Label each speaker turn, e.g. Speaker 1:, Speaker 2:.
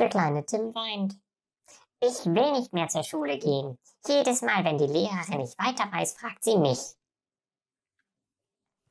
Speaker 1: Der kleine Tim weint. Ich will nicht mehr zur Schule gehen. Jedes Mal, wenn die Lehrerin nicht weiter weiß, fragt sie mich.